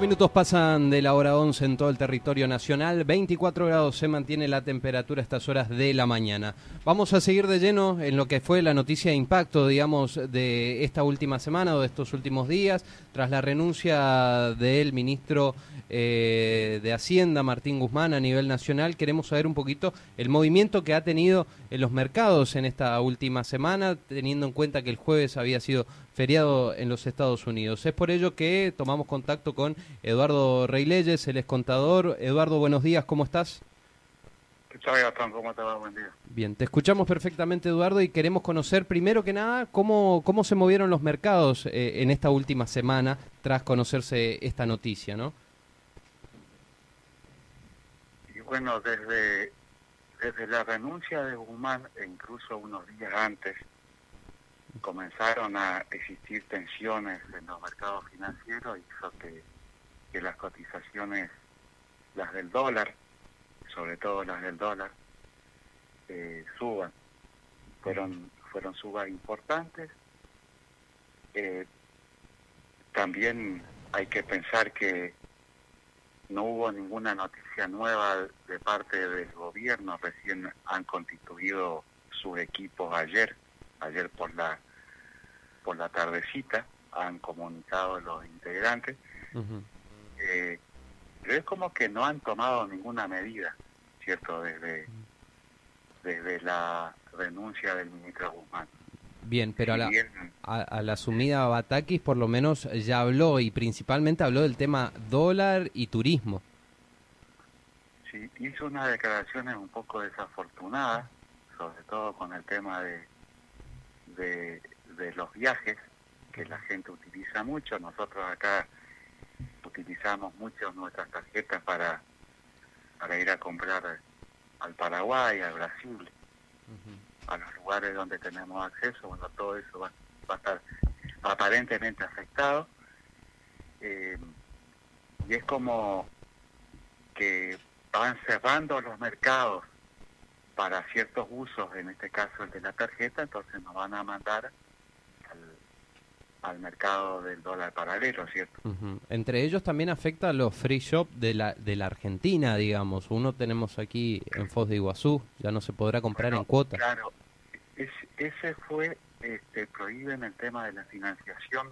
Minutos pasan de la hora 11 en todo el territorio nacional. 24 grados se mantiene la temperatura a estas horas de la mañana. Vamos a seguir de lleno en lo que fue la noticia de impacto, digamos, de esta última semana o de estos últimos días, tras la renuncia del ministro eh, de Hacienda, Martín Guzmán, a nivel nacional. Queremos saber un poquito el movimiento que ha tenido en los mercados en esta última semana, teniendo en cuenta que el jueves había sido feriado en los Estados Unidos. Es por ello que tomamos contacto con Eduardo Reyleyes, el contador. Eduardo, buenos días, ¿cómo estás? ¿Qué tal, Gastón? ¿Cómo te va? Buen día. Bien, te escuchamos perfectamente, Eduardo, y queremos conocer primero que nada cómo, cómo se movieron los mercados eh, en esta última semana tras conocerse esta noticia, ¿no? Y bueno, desde, desde la renuncia de Guzmán, e incluso unos días antes, comenzaron a existir tensiones en los mercados financieros hizo que, que las cotizaciones, las del dólar, sobre todo las del dólar, eh, suban. Fueron, fueron subas importantes. Eh, también hay que pensar que no hubo ninguna noticia nueva de parte del gobierno, recién han constituido sus equipos ayer, ayer por la por la tardecita, han comunicado los integrantes, eh, pero es como que no han tomado ninguna medida, ¿cierto? Desde, desde la renuncia del ministro Guzmán. Bien, pero a, la, a, la asumida Batakis por lo menos ya habló y principalmente habló del tema dólar y turismo. Sí, hizo unas declaraciones un poco desafortunadas, sobre todo con el tema de, de, de los viajes, que la gente utiliza mucho. Nosotros acá utilizamos mucho nuestras tarjetas para, para ir a comprar al Paraguay, al Brasil, a los lugares donde tenemos acceso. Bueno, todo eso va, a estar aparentemente afectado. Eh, y es como que van cerrando los mercados para ciertos usos, en este caso el de la tarjeta, entonces nos van a mandar al, mercado del dólar paralelo, ¿cierto? Entre ellos también afecta a los free shop de la, de la Argentina, digamos. Uno tenemos aquí en Foz de Iguazú, ya no se podrá comprar en cuotas. Claro, ese fue, este, prohíben el tema de la financiación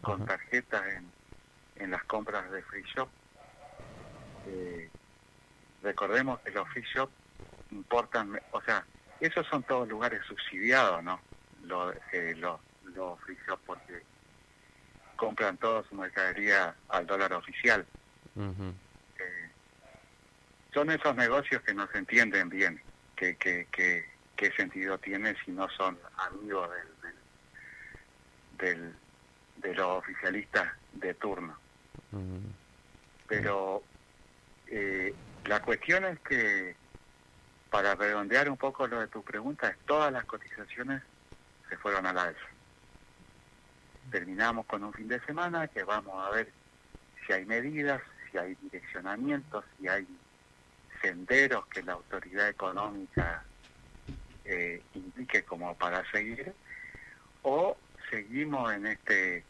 con tarjetas en, en las compras de free shop. Eh, recordemos que los free shop importan, o sea, esos son todos lugares subsidiados, ¿no? Los, eh, los los free porque compran toda su mercadería al dólar oficial. Eh, son esos negocios que no se entienden bien, que, que, que, qué sentido tiene si no son amigos del, del, de los oficialistas de turno. Pero eh, la cuestión es que, para redondear un poco lo de tu pregunta, todas las cotizaciones se fueron a la alza terminamos con un fin de semana que vamos a ver si hay medidas, si hay direccionamientos, si hay senderos que la autoridad económica eh, indique como para seguir, o seguimos en este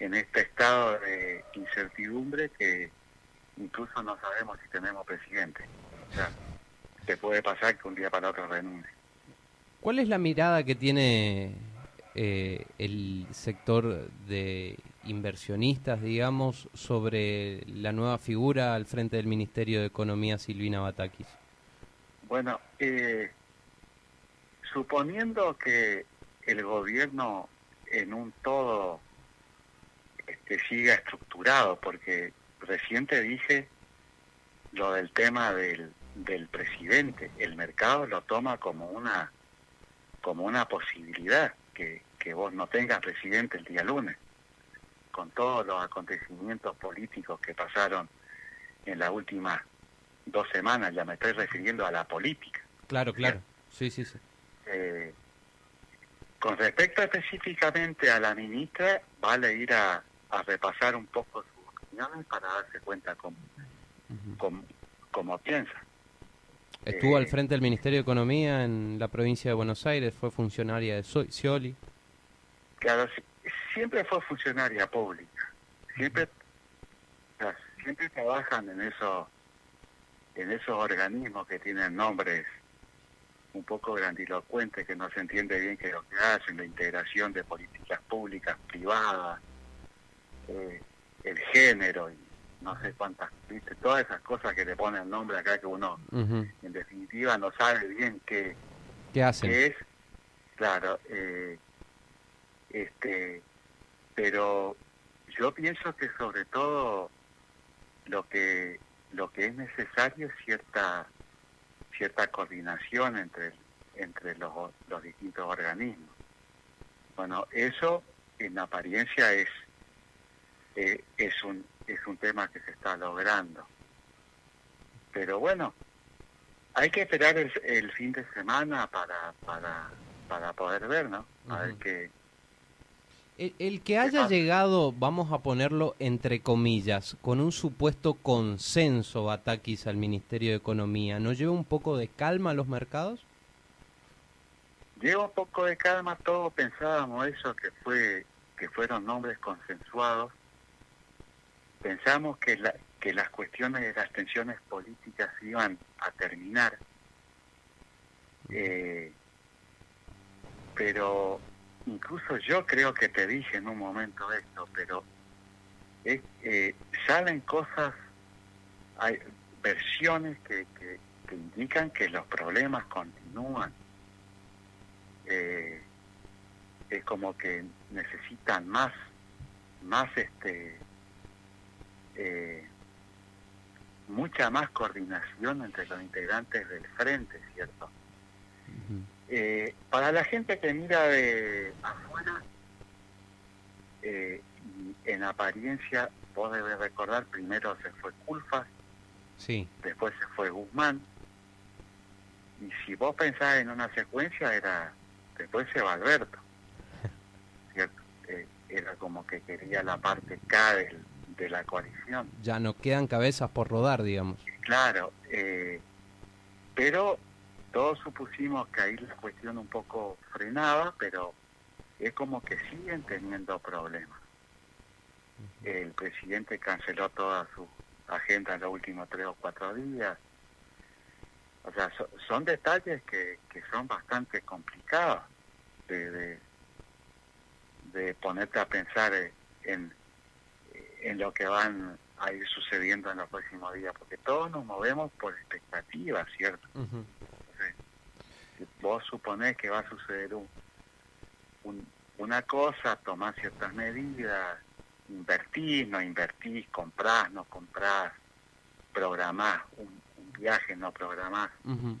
en este estado de incertidumbre que incluso no sabemos si tenemos presidente. Se puede pasar que un día para otro renuncie. ¿Cuál es la mirada que tiene eh, el sector de inversionistas, digamos, sobre la nueva figura al frente del Ministerio de Economía, Silvina Batakis? Bueno, eh, suponiendo que el gobierno en un todo este, siga estructurado, porque reciente dije lo del tema del, del presidente, el mercado lo toma como una como una posibilidad que, que vos no tengas presidente el día lunes. con todos los acontecimientos políticos que pasaron en las últimas dos semanas, ya me estoy refiriendo a la política. Claro, claro. Sí, sí, sí. Eh, con respecto específicamente a la ministra, vale ir a, a repasar un poco sus opiniones para darse cuenta cómo, cómo, cómo piensa. Estuvo al Eh, frente del Ministerio de Economía en la provincia de Buenos Aires, fue funcionaria de Scioli. Claro, si- siempre fue funcionaria pública, siempre, siempre trabajan en esos, en esos organismos que tienen nombres un poco grandilocuentes, que no se entiende bien qué es lo que hacen, la integración de políticas públicas, privadas, eh, el género y no sé cuántas, viste, todas esas cosas que le ponen nombre acá que uno en definitiva no sabe bien qué, ¿Qué hacen? es, claro, eh, este, pero yo pienso que sobre todo lo que lo que es necesario es cierta cierta coordinación entre entre los, los distintos organismos. Bueno, eso en apariencia es eh, es un es un tema que se está logrando. Pero bueno, hay que esperar el, el fin de semana para, para, para poder ver, ¿no? A ver qué... El, el que haya llegado, vamos a ponerlo entre comillas, con un supuesto consenso Batakis al Ministerio de Economía, ¿no lleva un poco de calma a los mercados? Lleva un poco de calma, todos pensábamos eso, que fue que fueron nombres consensuados. Pensamos que, la, que las cuestiones de las tensiones políticas iban a terminar. Eh, pero incluso yo creo que te dije en un momento esto, pero es, eh, salen cosas, hay versiones que, que, que indican que los problemas continúan. Eh, es como que necesitan más, más este, eh, mucha más coordinación entre los integrantes del frente, ¿cierto? Eh, para la gente que mira de afuera, eh, y en apariencia, vos debes recordar, primero se fue Culfas, Sí, después se fue Guzmán, y si vos pensás en una secuencia, era después se va Alberto, ¿cierto? Eh, era como que quería la parte K del- de la coalición. ya no quedan cabezas por rodar, digamos. Claro, eh, pero todos supusimos que ahí la cuestión un poco frenaba, pero es como que siguen teniendo problemas. El presidente canceló toda su agenda en los últimos tres o cuatro días. O sea, so- son detalles que, que son bastante complicados de, de, de ponerte a pensar eh, en, en lo que van a ir sucediendo en los próximos días, porque todos nos movemos por expectativas, ¿cierto? Entonces, si vos suponés que va a suceder un, un- una cosa, tomás ciertas medidas, invertís, no invertís, comprás, no comprás, programás un, un viaje, no programás, Ujú.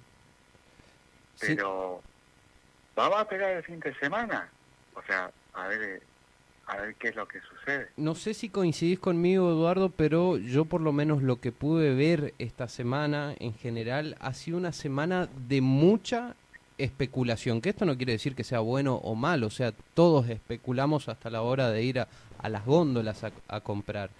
Sí, pero vamos a esperar el fin de semana, o sea, a ver, eh, a ver qué es lo que sucede. No sé si coincidís conmigo, Eduardo, pero yo por lo menos lo que pude ver esta semana en general ha sido una semana de mucha especulación, que esto no quiere decir que sea bueno o malo, o sea, todos especulamos hasta la hora de ir a, las góndolas a comprar,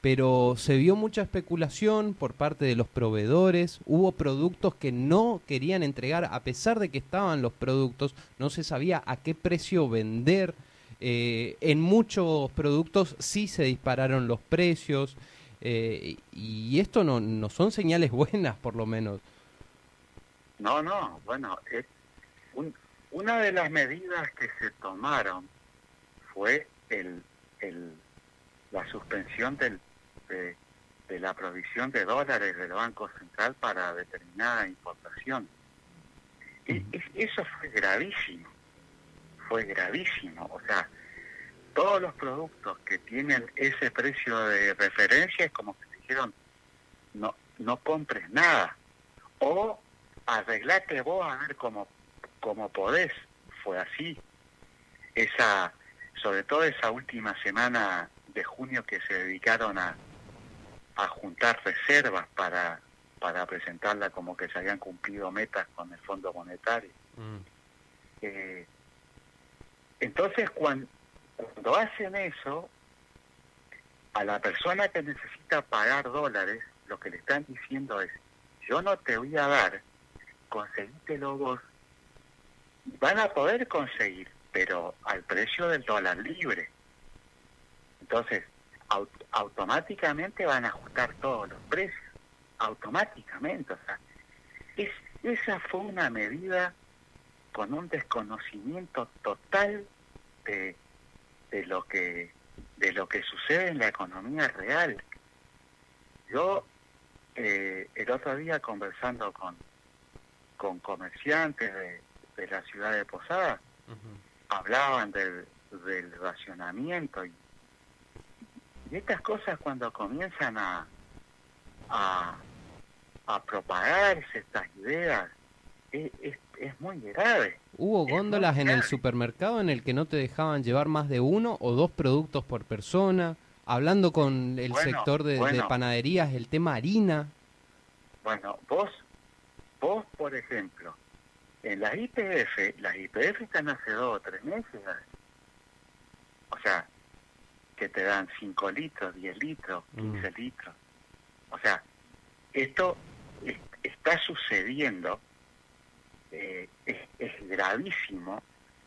pero se vio mucha especulación por parte de los proveedores, hubo productos que no querían entregar, a pesar de que estaban los productos, no se sabía a qué precio vender, eh, en muchos productos sí se dispararon los precios eh, y esto no, no son señales buenas por lo menos. No, no, bueno, es un- una de las medidas que se tomaron fue el, el, la suspensión del, de, de la provisión de dólares del Banco Central para determinada importación. Y es- eso fue gravísimo, fue gravísimo. O sea, todos los productos que tienen ese precio de referencia es como que te dijeron, no, no compres nada. O arreglate vos a ver cómo, cómo podés. Fue así. Esa, sobre todo esa última semana de junio que se dedicaron a, a juntar reservas para, para presentarla como que se habían cumplido metas con el Fondo Monetario. Mm. Eh, entonces, cuando, hacen eso, a la persona que necesita pagar dólares, lo que le están diciendo es, yo no te voy a dar, conseguítelo vos. Van a poder conseguir, pero al precio del dólar libre. Entonces, au- automáticamente van a ajustar todos los precios, automáticamente. O sea, es, esa fue una medida con un desconocimiento total de, de lo que de lo que sucede en la economía real. Yo eh, el otro día conversando con, con comerciantes de, de la ciudad de Posada, Ujú. hablaban del, del racionamiento y, y estas cosas cuando comienzan a, a, a propagarse estas ideas es, es, es muy grave. Hubo Es góndolas en el supermercado en el que no te dejaban llevar más de uno o dos productos por persona. Hablando con el Bueno, sector de, panaderías, el tema harina. Bueno, vos, vos por ejemplo, en las IPF, las IPF están hace dos o tres meses, ¿eh? o sea, que te dan 5 litros, 10 litros, 15 Mm. litros. O sea, esto es- está sucediendo, eh, es, gravísimo,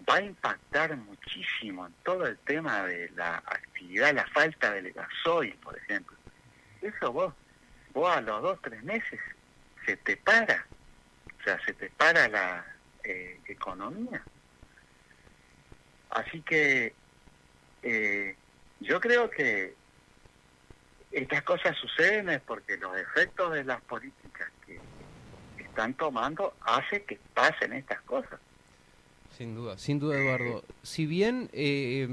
va a impactar muchísimo en todo el tema de la actividad, la falta del gasoil, por ejemplo. Eso vos, vos a los dos, tres meses se te para, o sea, se te para la eh, economía. Así que eh, yo creo que estas cosas suceden es porque los efectos de las políticas están tomando hace que pasen estas cosas. Sin duda, sin duda, Eduardo. Si bien eh,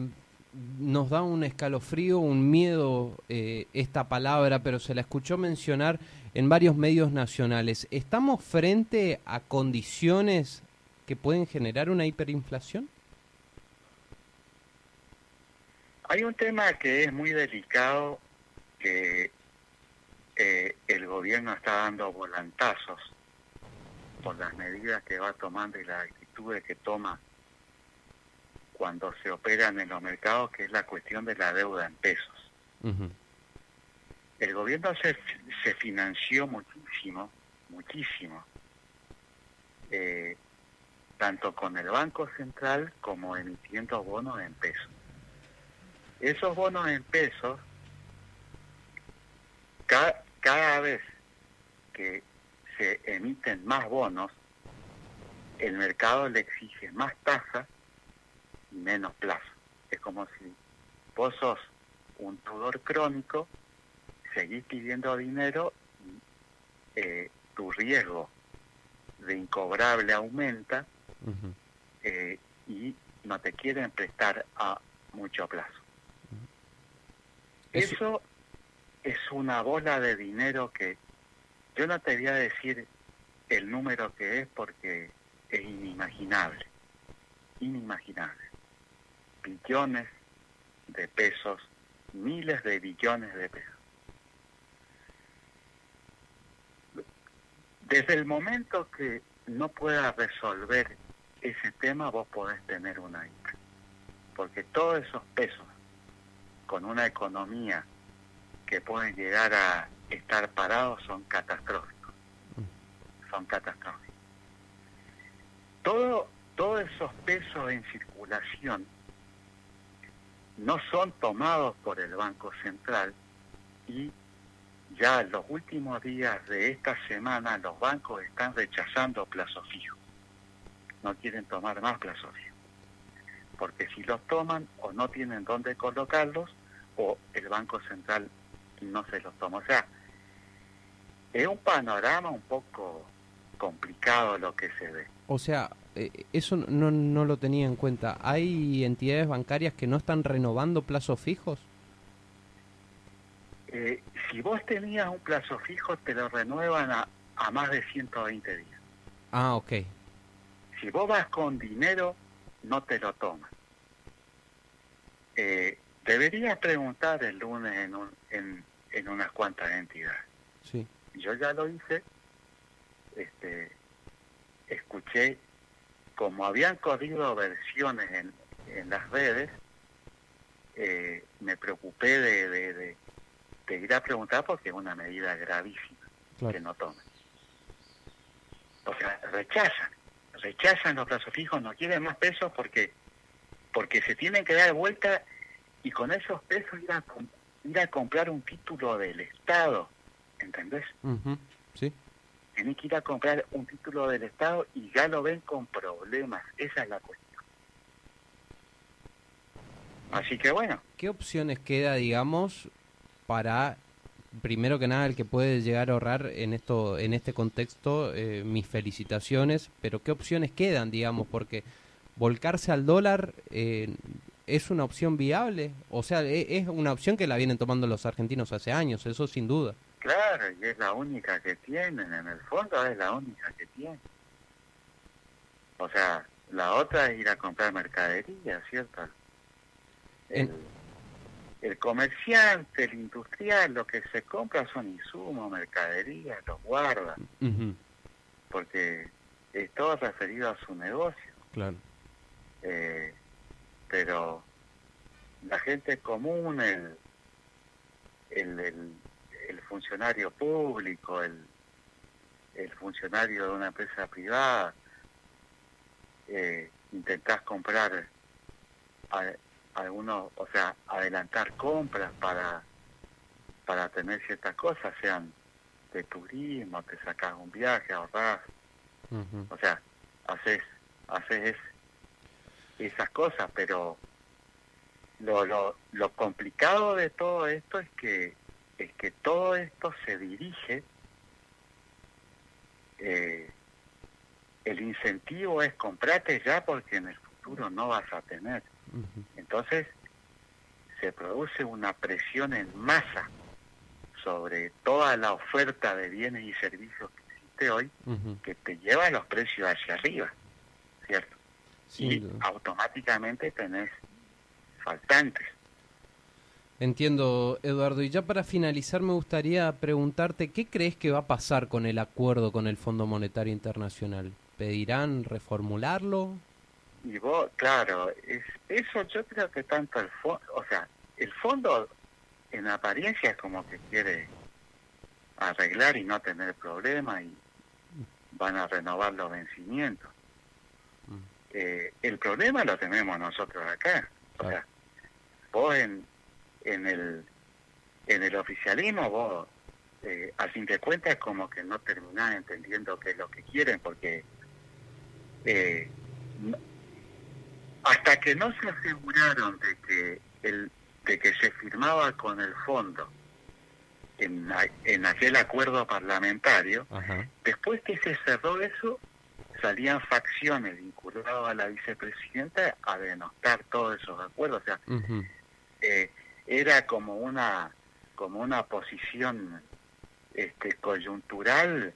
nos da un escalofrío, un miedo eh, esta palabra, pero se la escuchó mencionar en varios medios nacionales, ¿estamos frente a condiciones que pueden generar una hiperinflación? Hay un tema que es muy delicado, que eh, el gobierno está dando volantazos por las medidas que va tomando y las actitudes que toma cuando se operan en los mercados, que es la cuestión de la deuda en pesos. El gobierno se, se financió muchísimo, muchísimo, eh, tanto con el Banco Central como emitiendo bonos en pesos. Esos bonos en pesos, ca- cada vez que se emiten más bonos, el mercado le exige más tasa y menos plazo. Es como si vos sos un deudor crónico, seguís pidiendo dinero y eh, tu riesgo de incobrable aumenta eh, y no te quieren prestar a mucho plazo. Eso es una bola de dinero que yo no te voy a decir el número que es porque es inimaginable, inimaginable. Billones de pesos, miles de billones de pesos. Desde el momento que no puedas resolver ese tema, vos podés tener una hiper. Porque todos esos pesos, con una economía que pueden llegar a estar parados, son catastróficos. Son catastróficos. Todo, todos esos pesos en circulación no son tomados por el Banco Central y ya los últimos días de esta semana los bancos están rechazando plazos fijos. No quieren tomar más plazos fijos. Porque si los toman o no tienen dónde colocarlos o el Banco Central no se los toma. O sea, es un panorama un poco complicado lo que se ve. O sea, eh, eso no, no lo tenía en cuenta. ¿Hay entidades bancarias que no están renovando plazos fijos? Eh, si vos tenías un plazo fijo, te lo renuevan a, a más de 120 días. Ah, ok. Si vos vas con dinero, no te lo toman. Eh, deberías preguntar el lunes en, un, en, en unas cuantas entidades. Yo ya lo hice, este, escuché, como habían corrido versiones en, en las redes, eh, me preocupé de, de, de, de ir a preguntar porque es una medida gravísima Claro. que no tomen. O sea, rechazan, rechazan los plazos fijos, no quieren más pesos porque porque se tienen que dar vuelta y con esos pesos ir a, ir a comprar un título del Estado, ¿entendés? Ujú, Sí. Tienen que ir a comprar un título del Estado y ya lo ven con problemas, esa es la cuestión. Así que bueno, ¿Qué opciones queda, digamos, para primero que nada el que puede llegar a ahorrar en esto, en este contexto, eh, mis felicitaciones, pero qué opciones quedan, digamos, porque volcarse al dólar eh, es una opción viable, o sea, es una opción que la vienen tomando los argentinos hace años, eso sin duda. Claro, y es la única que tienen, en el fondo es la única que tienen. O sea, la otra es ir a comprar mercadería, ¿cierto? El, el comerciante, el industrial, lo que se compra son insumos, mercadería, los guarda, porque es todo referido a su negocio. claro. Eh, pero la gente común, el, el, el, el funcionario público, el, el funcionario de una empresa privada, eh, intentás comprar a- algunos, o sea, adelantar compras para, para tener ciertas cosas, sean de turismo, te sacas un viaje, ahorrás, o sea, haces, haces es- esas cosas, pero lo, lo, lo complicado de todo esto es que es que todo esto se dirige eh, el incentivo es comprate ya porque en el futuro no vas a tener entonces se produce una presión en masa sobre toda la oferta de bienes y servicios que existe hoy que te lleva los precios hacia arriba, ¿cierto? Y automáticamente tenés faltantes. Entiendo, Eduardo. Y ya para finalizar me gustaría preguntarte, ¿qué crees que va a pasar con el acuerdo con el Fondo Monetario Internacional? ¿Pedirán reformularlo? Y vos, claro, es, eso yo creo que tanto el fondo, o sea, el fondo en apariencia es como que quiere arreglar y no tener problemas y van a renovar los vencimientos. Mm. Eh, el problema lo tenemos nosotros acá. O sea, vos en, en el en el oficialismo vos eh, a fin de cuentas como que no terminás entendiendo qué es lo que quieren porque eh, hasta que no se aseguraron de que el de que se firmaba con el fondo en, en aquel acuerdo parlamentario Ajá. después que se cerró eso salían facciones vinculadas a la vicepresidenta a denostar todos esos acuerdos o sea eh, era como una como una posición este coyuntural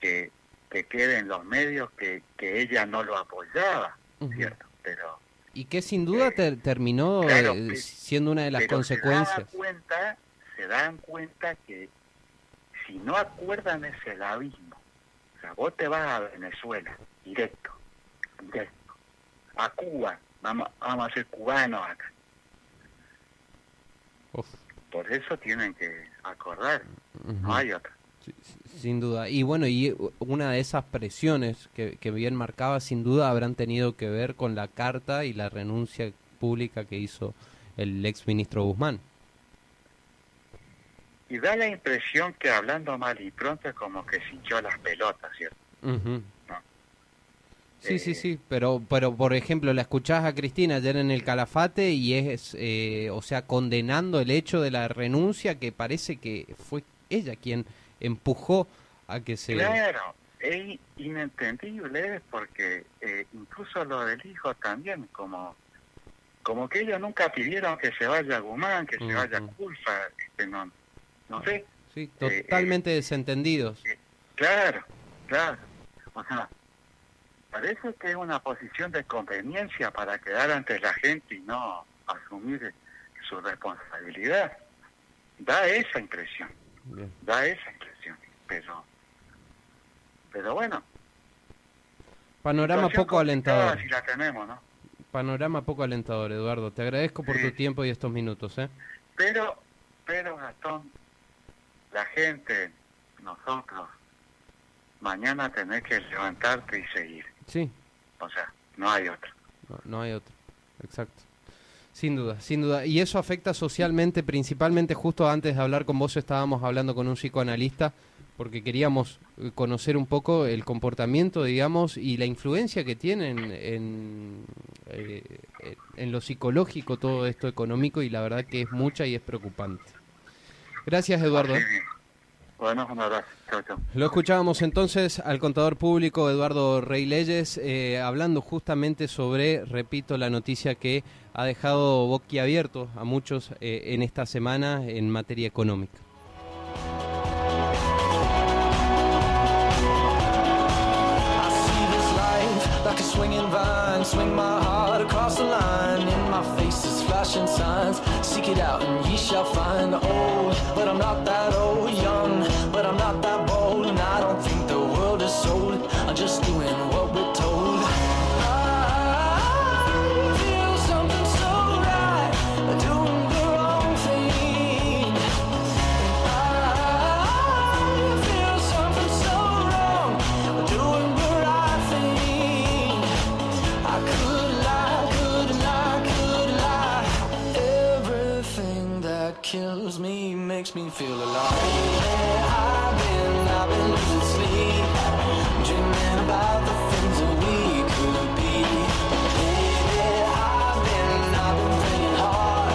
que, que quede en los medios que, que ella no lo apoyaba cierto pero Y que sin duda Eh, ter- terminó claro, eh, siendo una de las pero consecuencias. se dan cuenta se dan cuenta que si no acuerdan ese abismo o sea vos te vas a Venezuela directo directo a Cuba vamos vamos a ser cubanos acá por eso tienen que acordar no hay otra Sin duda. Y bueno, y una de esas presiones que, que bien marcaba, sin duda habrán tenido que ver con la carta y la renuncia pública que hizo el ex ministro Guzmán. Y da la impresión que hablando mal y pronto como que se hinchó las pelotas, ¿cierto? No. Sí, sí, Eh, sí, pero, pero por ejemplo, la escuchás a Cristina ayer en el Calafate y es, eh, o sea, condenando el hecho de la renuncia que parece que fue ella quien empujó a que se... Claro, es inentendible porque eh, incluso lo del hijo también, como como que ellos nunca pidieron que se vaya Guzmán, que se vaya Ujú. Culfa, este, no, no sé, Sí, eh, totalmente desentendidos. claro, claro, o sea, parece que es una posición de conveniencia para quedar ante la gente y no asumir su responsabilidad. Da esa impresión, Bien. da esa impresión. Pero, pero bueno. Panorama poco alentador. Si la tenemos, ¿no? Panorama poco alentador, Eduardo. Te agradezco por Sí. tu tiempo y estos minutos, ¿eh? Pero, pero Gastón, la gente, nosotros, mañana tenés que levantarte y seguir. Sí, O sea, no hay otra. no, no hay otro. Exacto. Sin duda, sin duda. Y eso afecta socialmente, principalmente justo antes de hablar con vos estábamos hablando con un psicoanalista porque queríamos eh, conocer un poco el comportamiento, digamos, y la influencia que tienen en, eh, eh, en lo psicológico todo esto económico y la verdad que es mucha y es preocupante. Gracias, Eduardo. Así mismo. Bueno, un abrazo. Chao, chao. Lo escuchábamos entonces al contador público Eduardo Rey Leyes eh, hablando justamente sobre, repito, la noticia que ha dejado boquiabierto a muchos eh, en esta semana en materia económica. Signs. Seek it out and ye shall find. Old, but I'm not that old. Young, but I'm